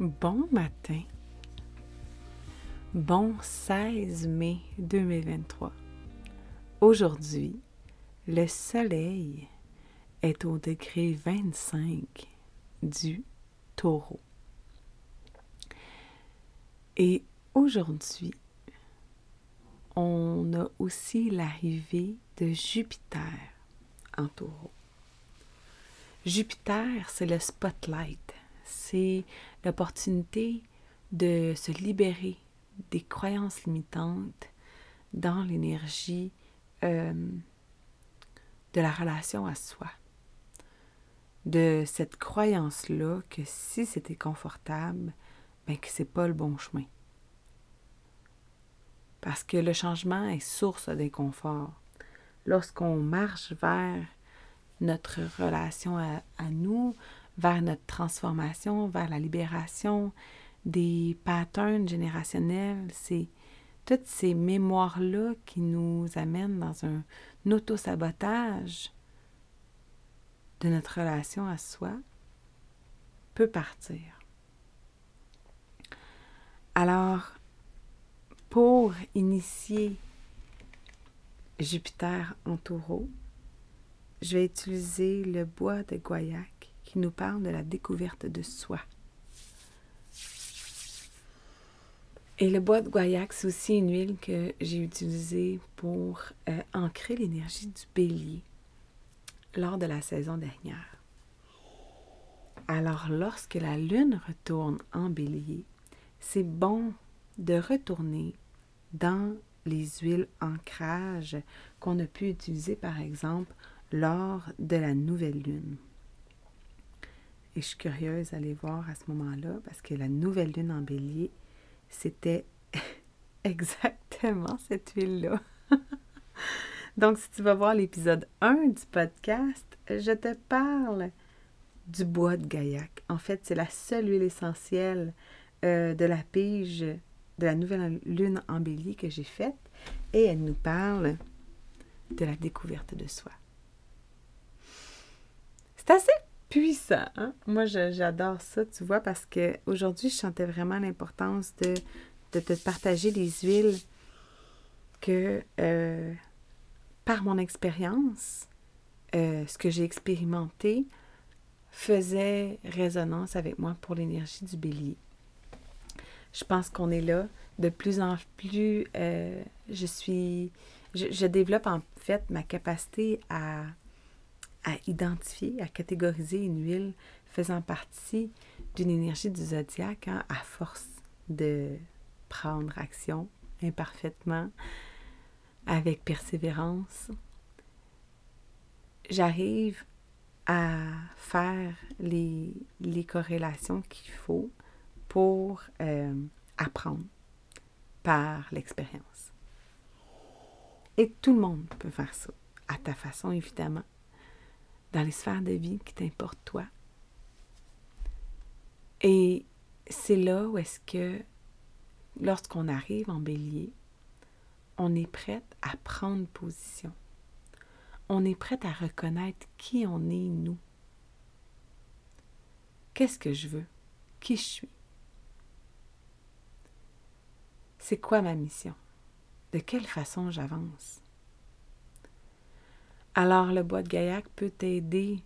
Bon matin. Bon 16 mai 2023. Aujourd'hui, le soleil est au degré 25 du taureau. Et aujourd'hui, on a aussi l'arrivée de Jupiter en taureau. Jupiter, c'est le spotlight, c'est l'opportunité de se libérer des croyances limitantes dans l'énergie euh, de la relation à soi. De cette croyance-là que si c'était confortable, mais ben, que c'est pas le bon chemin. Parce que le changement est source d'inconfort. Lorsqu'on marche vers notre relation à, à nous, vers notre transformation, vers la libération des patterns générationnels. C'est toutes ces mémoires-là qui nous amènent dans un, auto-sabotage de notre relation à soi peut partir. Alors, pour initier Jupiter en taureau, je vais utiliser le bois de Guayac qui nous parle de la découverte de soi. Et le bois de guaiac, c'est aussi une huile que j'ai utilisée pour euh, ancrer l'énergie du bélier lors de la saison dernière. Alors, lorsque la lune retourne en bélier, c'est bon de retourner dans les huiles ancrage qu'on a pu utiliser, par exemple, lors de la nouvelle lune. Et je suis curieuse d'aller voir à ce moment-là parce que la nouvelle lune en bélier, c'était exactement cette huile-là. Donc, si tu vas voir l'épisode 1 du podcast, je te parle du bois de gaillac. En fait, c'est la seule huile essentielle euh, de la pige de la nouvelle lune en bélier que j'ai faite. Et elle nous parle de la découverte de soi. C'est assez puissant. Hein? Moi, j'adore ça, tu vois, parce qu'aujourd'hui, je sentais vraiment l'importance de, de, te partager les huiles que, euh, par mon expérience, euh, ce que j'ai expérimenté faisait résonance avec moi pour l'énergie du bélier. Je pense qu'on est là. De plus en plus, euh, je suis... je développe en fait ma capacité à à identifier, à catégoriser une huile faisant partie d'une énergie du zodiaque hein, à force de prendre action imparfaitement, avec persévérance. J'arrive à faire les, les corrélations qu'il faut pour euh, apprendre par l'expérience. Et tout le monde peut faire ça, à ta façon évidemment dans les sphères de vie qui t'importent toi. Et c'est là où est-ce que, lorsqu'on arrive en bélier, on est prête à prendre position. On est prête à reconnaître qui on est, nous. Qu'est-ce que je veux? Qui je suis? C'est quoi ma mission? De quelle façon j'avance? Alors, le bois de Gaillac peut t'aider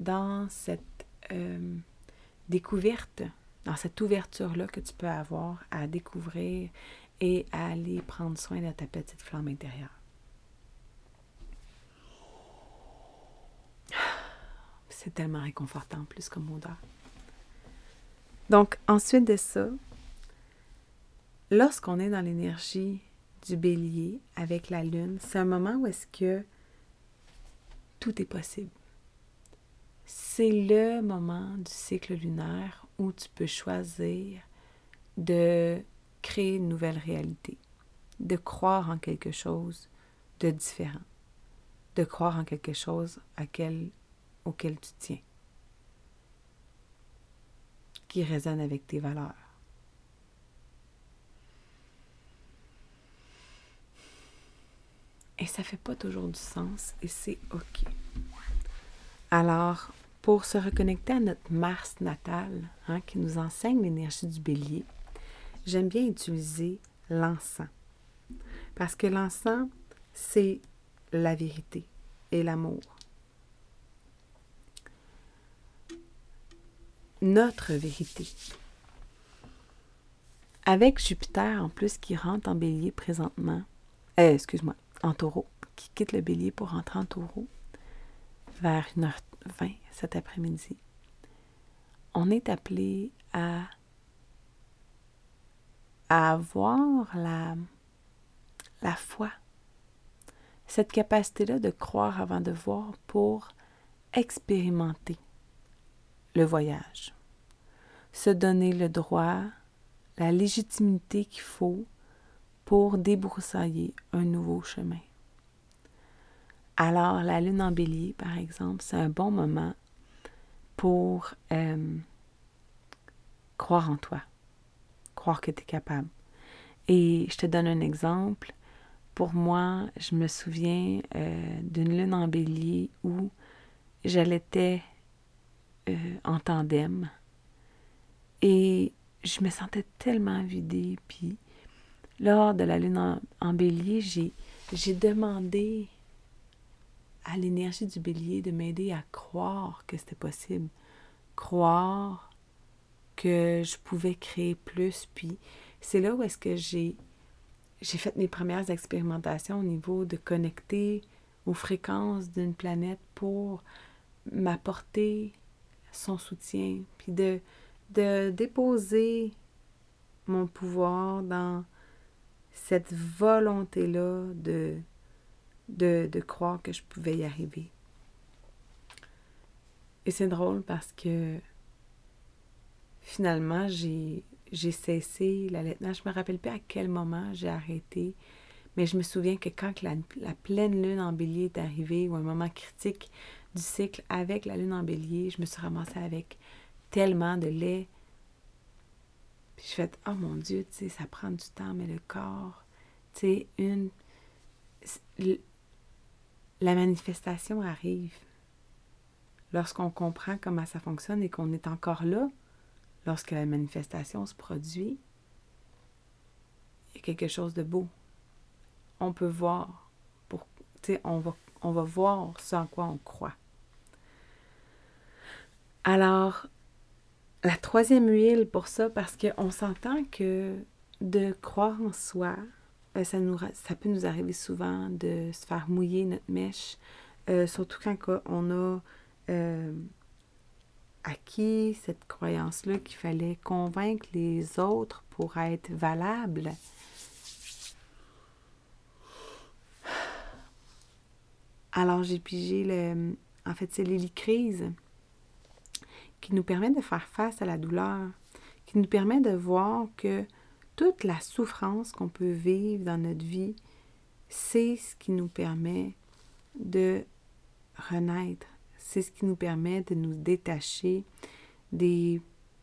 dans cette euh, découverte, dans cette ouverture-là que tu peux avoir à découvrir et à aller prendre soin de ta petite flamme intérieure. C'est tellement réconfortant plus comme odeur. Donc, ensuite de ça, lorsqu'on est dans l'énergie du bélier avec la lune, c'est un moment où est-ce que tout est possible. C'est le moment du cycle lunaire où tu peux choisir de créer une nouvelle réalité, de croire en quelque chose de différent, de croire en quelque chose auquel tu tiens, qui résonne avec tes valeurs. Et ça fait pas toujours du sens et c'est OK. Alors, pour se reconnecter à notre Mars natal, hein, qui nous enseigne l'énergie du bélier, j'aime bien utiliser l'encens. Parce que l'encens, c'est la vérité et l'amour. Notre vérité. Avec Jupiter en plus qui rentre en bélier présentement, euh, excuse-moi, en taureau, qui quitte le bélier pour rentrer en taureau vers 1h20 cet après-midi, on est appelé à, avoir la, la foi, cette capacité-là de croire avant de voir pour expérimenter le voyage, se donner le droit, la légitimité qu'il faut pour débroussailler un nouveau chemin. Alors, la lune en bélier, par exemple, c'est un bon moment pour euh, croire en toi, croire que tu es capable. Et je te donne un exemple. Pour moi, je me souviens euh, d'une lune en bélier où j'allais euh, en tandem et je me sentais tellement vidée, lors de la lune en, bélier, j'ai demandé à l'énergie du bélier de m'aider à croire que c'était possible, croire que je pouvais créer plus. Puis c'est là où est-ce que j'ai fait mes premières expérimentations au niveau de connecter aux fréquences d'une planète pour m'apporter son soutien, puis de, de déposer mon pouvoir dans cette volonté-là de, de, croire que je pouvais y arriver. Et c'est drôle parce que finalement, j'ai, j'ai cessé l'allaitement. Je me rappelle plus à quel moment j'ai arrêté, mais je me souviens que quand la, la, pleine lune en bélier est arrivée, ou un moment critique du cycle avec la lune en bélier, je me suis ramassée avec tellement de lait puis je fais, oh mon Dieu, tu sais, ça prend du temps, mais le corps, tu sais, une. La manifestation arrive lorsqu'on comprend comment ça fonctionne et qu'on est encore là, lorsque la manifestation se produit. Il y a quelque chose de beau. On peut voir, pour, on va, on va voir ce en quoi on croit. Alors, la troisième huile pour ça, parce qu'on s'entend que de croire en soi, euh, ça, peut nous arriver souvent de se faire mouiller notre mèche, euh, surtout quand on a euh, acquis cette croyance-là qu'il fallait convaincre les autres pour être valable. Alors j'ai pigé le... En fait, c'est l'hélicrise qui nous permet de faire face à la douleur, qui nous permet de voir que toute la souffrance qu'on peut vivre dans notre vie, c'est ce qui nous permet de renaître, c'est ce qui nous permet de nous détacher des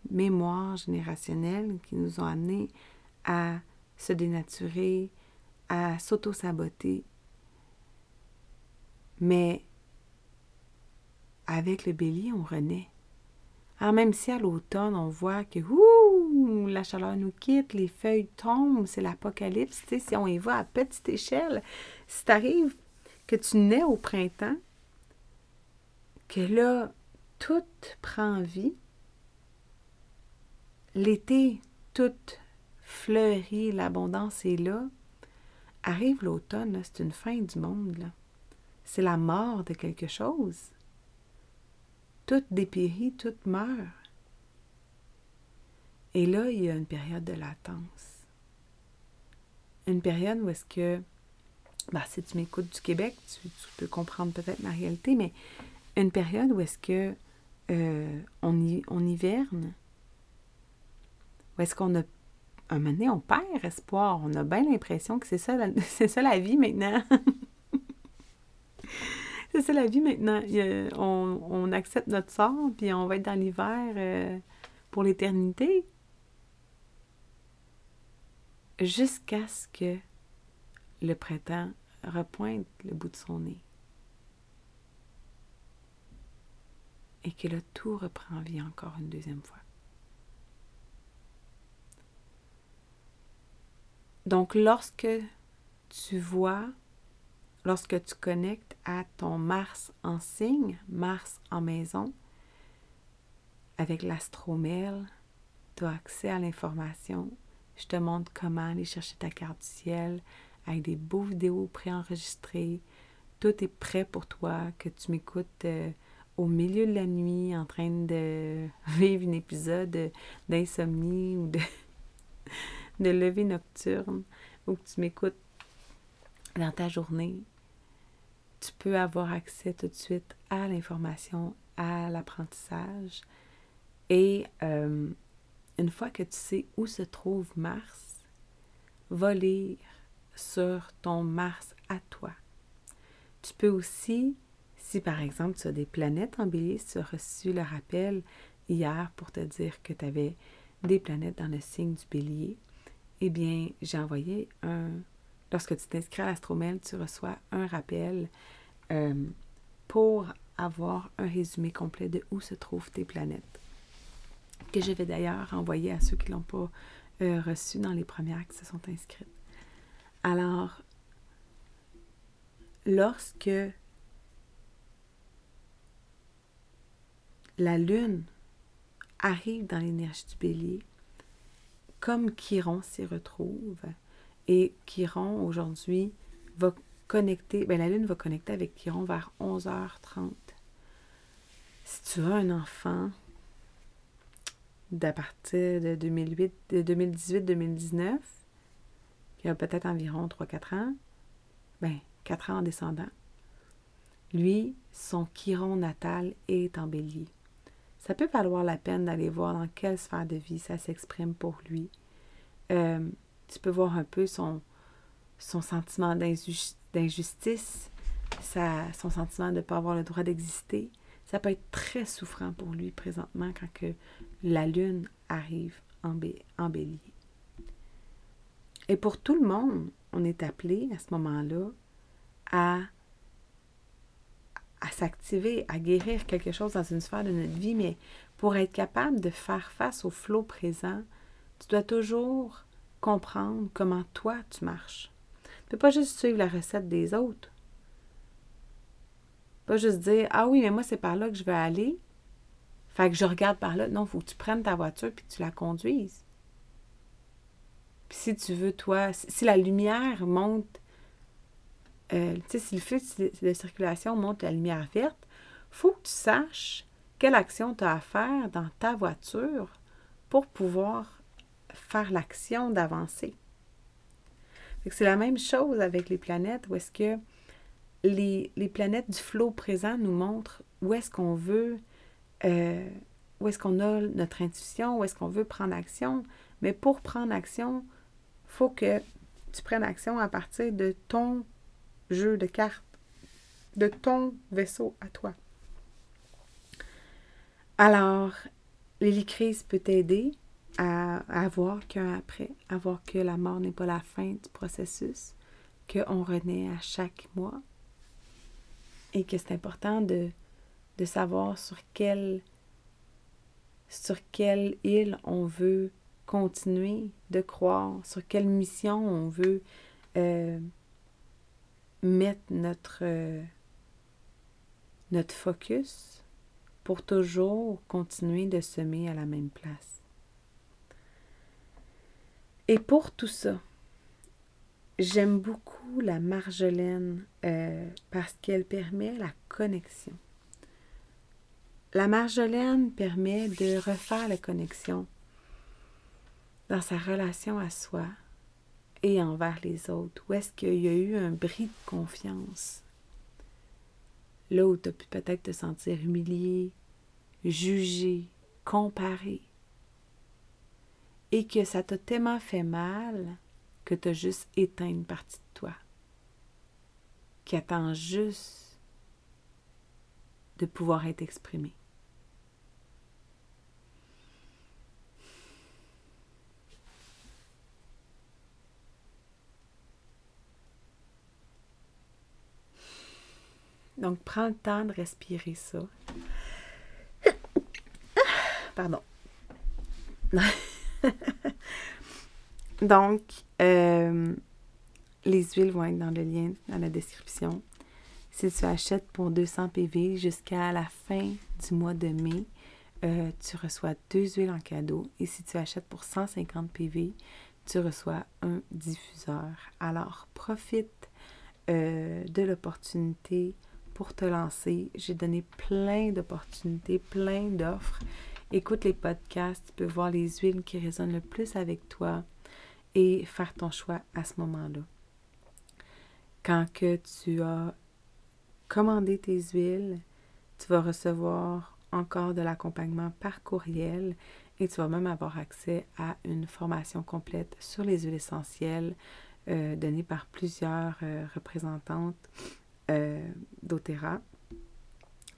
mémoires générationnelles qui nous ont amenés à se dénaturer, à s'auto-saboter. Mais avec le bélier, on renaît. Alors, même si à l'automne, on voit que ouh, la chaleur nous quitte, les feuilles tombent, c'est l'apocalypse, si on y va à petite échelle, si t'arrive que tu nais au printemps, que là, tout prend vie, l'été, tout fleurit, l'abondance est là, arrive l'automne, c'est une fin du monde. C'est la mort de quelque chose tout dépérit, tout meurt. Et là, il y a une période de latence. une période où est-ce que, bah, si tu m'écoutes du Québec, tu, peux comprendre peut-être ma réalité, mais une période où est-ce que euh, on, y, on hiverne, où est-ce qu'on a un moment donné, on perd espoir. On a bien l'impression que c'est ça, c'est ça la vie maintenant. c'est ça la vie maintenant. on, accepte notre sort, puis on va être dans l'hiver euh, pour l'éternité. Jusqu'à ce que le printemps repointe le bout de son nez. Et que le tout reprend vie encore une deuxième fois. Donc, lorsque tu vois, lorsque tu connectes à ton Mars en signe, Mars en maison, avec l'astromel, tu as accès à l'information. Je te montre comment aller chercher ta carte du ciel avec des beaux vidéos préenregistrées. Tout est prêt pour toi, que tu m'écoutes euh, au milieu de la nuit en train de vivre un épisode d'insomnie ou de de lever nocturne ou que tu m'écoutes dans ta journée, tu peux avoir accès tout de suite à l'information, à l'apprentissage. Et euh, une fois que tu sais où se trouve Mars, va lire sur ton Mars à toi. Tu peux aussi, si par exemple tu as des planètes en bélier, tu as reçu le rappel hier pour te dire que tu avais des planètes dans le signe du bélier, eh bien, j'ai envoyé un... Lorsque tu t'inscris à l'Astromel, tu reçois un rappel euh, pour avoir un résumé complet de où se trouvent tes planètes, que je vais d'ailleurs envoyer à ceux qui ne l'ont pas euh, reçu dans les premières qui se sont inscrites. Alors, lorsque la Lune arrive dans l'énergie du bélier, comme Chiron s'y retrouve. Et Chiron, aujourd'hui, va connecter, ben la Lune va connecter avec Chiron vers 11h30. Si tu as un enfant d'à partir de 2018-2019, qui a peut-être environ 3-4 ans, ben 4 ans en descendant, lui, son Chiron natal est en bélier ça peut valoir la peine d'aller voir dans quelle sphère de vie ça s'exprime pour lui. Euh, tu peux voir un peu son, son sentiment d'injustice, son sentiment de ne pas avoir le droit d'exister. Ça peut être très souffrant pour lui présentement quand que la lune arrive en, bélier. Et pour tout le monde, on est appelé à ce moment-là à à s'activer, à guérir quelque chose dans une sphère de notre vie, mais pour être capable de faire face au flot présent, tu dois toujours comprendre comment toi tu marches. Tu ne peux pas juste suivre la recette des autres. Pas juste dire Ah oui, mais moi c'est par là que je veux aller. Fait que je regarde par là. Non, il faut que tu prennes ta voiture puis que tu la conduises. Puis si tu veux, toi, si la lumière monte euh, si le feu de circulation monte la lumière verte, faut que tu saches quelle action tu as à faire dans ta voiture pour pouvoir faire l'action d'avancer. C'est la même chose avec les planètes, où est-ce que les, planètes du flot présent nous montrent où est-ce qu'on veut, euh, où est-ce qu'on a notre intuition, où est-ce qu'on veut prendre action. Mais pour prendre action, il faut que tu prennes action à partir de ton jeu de cartes de ton vaisseau à toi. Alors, l'hélicrise peut t'aider à, à, voir qu'un après, à voir que la mort n'est pas la fin du processus, qu'on renaît à chaque mois et que c'est important de, de savoir sur quelle, sur quelle île on veut continuer de croire, sur quelle mission on veut euh, mettre notre, euh, notre focus pour toujours continuer de semer à la même place. Et pour tout ça, j'aime beaucoup la marjolaine euh, parce qu'elle permet la connexion. La marjolaine permet de refaire la connexion dans sa relation à soi, et envers les autres? Où est-ce qu'il y a eu un bris de confiance? Là où tu pu peut-être te sentir humilié, jugé, comparé. Et que ça t'a tellement fait mal que tu as juste éteint une partie de toi. Qui attend juste de pouvoir être exprimée. Donc, prends le temps de respirer ça. Pardon. Donc, euh, les huiles vont être dans le lien dans la description. Si tu achètes pour 200 PV jusqu'à la fin du mois de mai, euh, tu reçois deux huiles en cadeau. Et si tu achètes pour 150 PV, tu reçois un diffuseur. Alors, profite euh, de l'opportunité pour te lancer. J'ai donné plein d'opportunités, plein d'offres. Écoute les podcasts, tu peux voir les huiles qui résonnent le plus avec toi et faire ton choix à ce moment-là. Quand que tu as commandé tes huiles, tu vas recevoir encore de l'accompagnement par courriel et tu vas même avoir accès à une formation complète sur les huiles essentielles euh, donnée par plusieurs euh, représentantes euh, d'Otera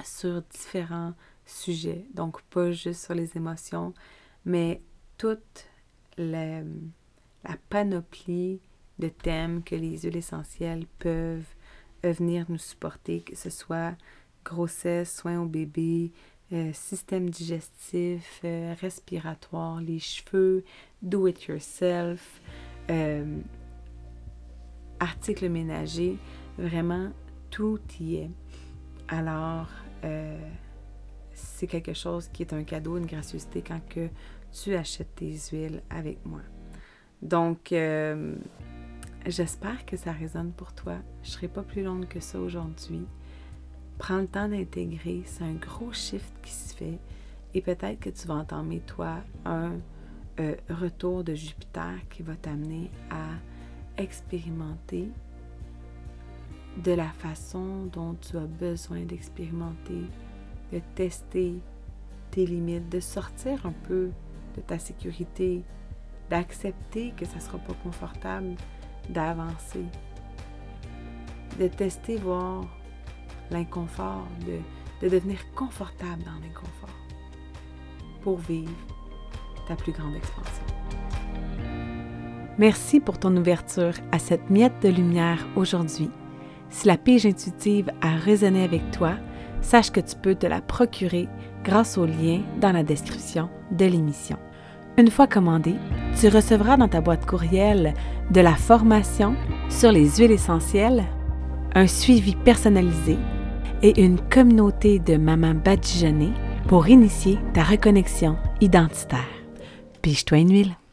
sur différents sujets. Donc, pas juste sur les émotions, mais toute la, panoplie de thèmes que les huiles essentielles peuvent venir nous supporter, que ce soit grossesse, soins au bébé, euh, système digestif, euh, respiratoire, les cheveux, do it yourself, articles ménagers, vraiment tout y est. Alors, euh, c'est quelque chose qui est un cadeau, une gracieuseté quand tu achètes tes huiles avec moi. Donc, euh, j'espère que ça résonne pour toi. Je ne serai pas plus longue que ça aujourd'hui. Prends le temps d'intégrer. C'est un gros shift qui se fait. Et peut-être que tu vas entamer, toi, un euh, retour de Jupiter qui va t'amener à expérimenter de la façon dont tu as besoin d'expérimenter, de tester tes limites, de sortir un peu de ta sécurité, d'accepter que ça ne sera pas confortable, d'avancer, de tester, voir l'inconfort, de, de devenir confortable dans l'inconfort pour vivre ta plus grande expansion. Merci pour ton ouverture à cette miette de lumière aujourd'hui. Si la pige intuitive a résonné avec toi, sache que tu peux te la procurer grâce au lien dans la description de l'émission. Une fois commandée, tu recevras dans ta boîte courriel de la formation sur les huiles essentielles, un suivi personnalisé et une communauté de mamans badigeonnées pour initier ta reconnexion identitaire. Pige-toi une huile.